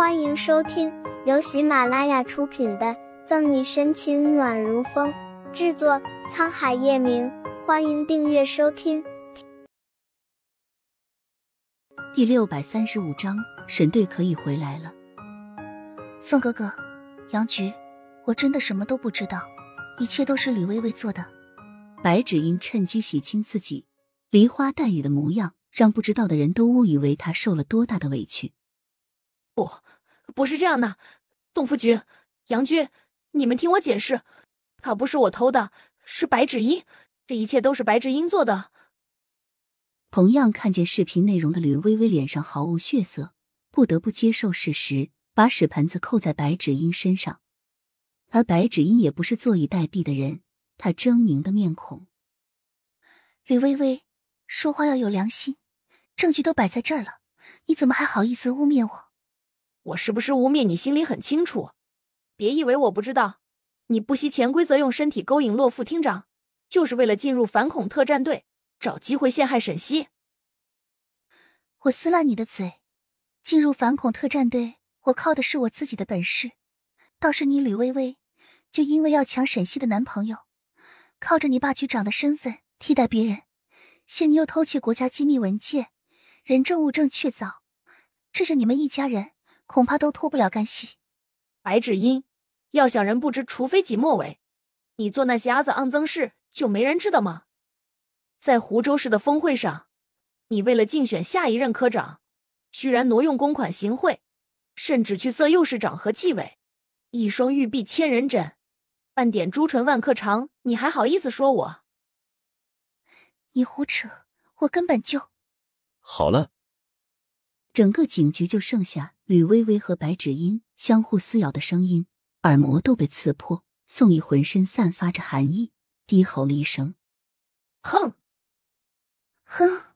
欢迎收听由喜马拉雅出品的《赠你深情暖如风》，制作沧海夜明。欢迎订阅收听。第六百三十五章，沈队可以回来了。宋哥哥，杨局，我真的什么都不知道，一切都是吕薇薇做的。白芷英趁机洗清自己梨花带雨的模样，让不知道的人都误以为她受了多大的委屈。不，不是这样的，宋副局、杨军，你们听我解释，他不是我偷的，是白芷英，这一切都是白芷英做的。同样看见视频内容的吕微微脸上毫无血色，不得不接受事实，把屎盆子扣在白芷英身上。而白芷英也不是坐以待毙的人，她狰狞的面孔。吕微微，说话要有良心，证据都摆在这儿了，你怎么还好意思污蔑我？我是不是污蔑你心里很清楚？别以为我不知道，你不惜潜规则用身体勾引洛副厅长，就是为了进入反恐特战队，找机会陷害沈西。我撕烂你的嘴！进入反恐特战队，我靠的是我自己的本事，倒是你吕薇薇，就因为要抢沈西的男朋友，靠着你霸局长的身份替代别人，现你又偷窃国家机密文件，人证物证确凿，这是你们一家人。恐怕都脱不了干系。白芷英，要想人不知，除非己莫为。你做那些阿子肮脏事，就没人知道吗？在湖州市的峰会上，你为了竞选下一任科长，居然挪用公款行贿，甚至去色诱市长和纪委。一双玉臂千人枕，半点朱唇万刻长，你还好意思说我？你胡扯！我根本就……好了。整个警局就剩下吕薇薇和白芷音相互撕咬的声音，耳膜都被刺破。宋毅浑身散发着寒意，低吼了一声：“哼，哼！”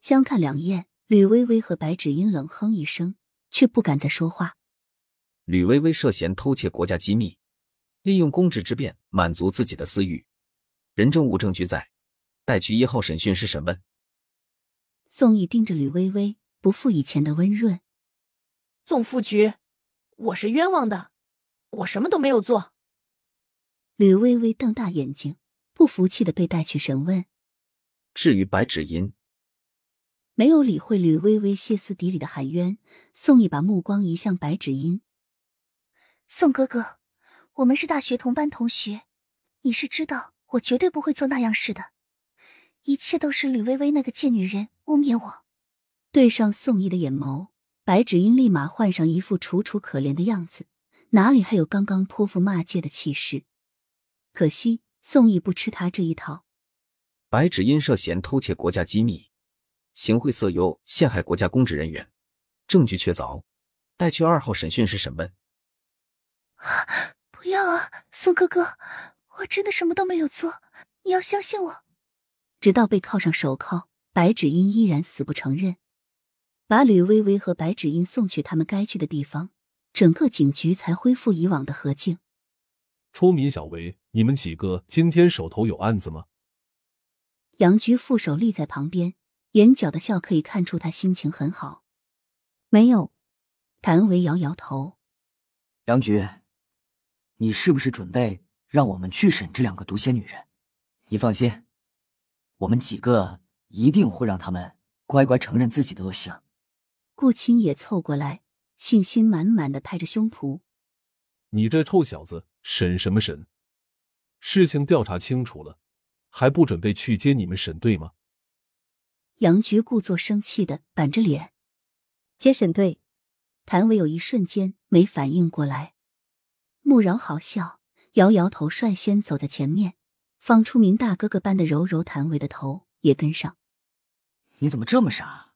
相看两厌，吕薇薇和白芷音冷哼一声，却不敢再说话。吕薇薇涉嫌偷窃国家机密，利用公职之便满足自己的私欲，人证物证俱在，带去一号审讯室审问。宋毅盯着吕薇薇。不复以前的温润，宋副局，我是冤枉的，我什么都没有做。吕微微瞪大眼睛，不服气的被带去审问。至于白芷音，没有理会吕微微歇斯底里的喊冤，宋毅把目光移向白芷音。宋哥哥，我们是大学同班同学，你是知道我绝对不会做那样事的，一切都是吕微微那个贱女人污蔑我。对上宋毅的眼眸，白芷英立马换上一副楚楚可怜的样子，哪里还有刚刚泼妇骂街的气势？可惜宋毅不吃他这一套。白芷英涉嫌偷窃国家机密、行贿色诱、陷害国家公职人员，证据确凿，带去二号审讯室审问。不要啊，宋哥哥，我真的什么都没有做，你要相信我。直到被铐上手铐，白芷英依然死不承认。把吕薇薇和白芷音送去他们该去的地方，整个警局才恢复以往的和静。初敏、小维，你们几个今天手头有案子吗？杨局副手立在旁边，眼角的笑可以看出他心情很好。没有。谭维摇摇头。杨局，你是不是准备让我们去审这两个毒蝎女人？你放心，我们几个一定会让他们乖乖承认自己的恶行。顾青也凑过来，信心满满的拍着胸脯：“你这臭小子，审什么审？事情调查清楚了，还不准备去接你们沈队吗？”杨局故作生气的板着脸：“接沈队。”谭伟有一瞬间没反应过来，穆饶好笑，摇摇头，率先走在前面，方初明大哥哥般的揉揉谭伟的头，也跟上：“你怎么这么傻？”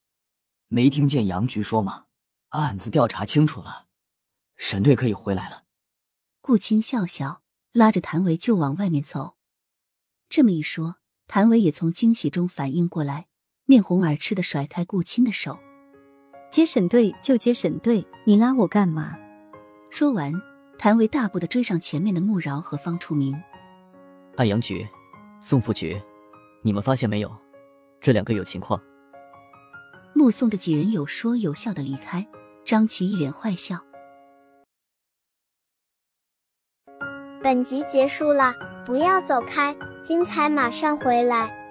没听见杨局说吗？案子调查清楚了，沈队可以回来了。顾青笑笑，拉着谭维就往外面走。这么一说，谭维也从惊喜中反应过来，面红耳赤的甩开顾青的手：“接沈队就接沈队，你拉我干嘛？”说完，谭维大步的追上前面的穆饶和方楚明。安阳局、宋副局，你们发现没有？这两个有情况。目送着几人有说有笑的离开，张琪一脸坏笑。本集结束了，不要走开，精彩马上回来。